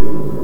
you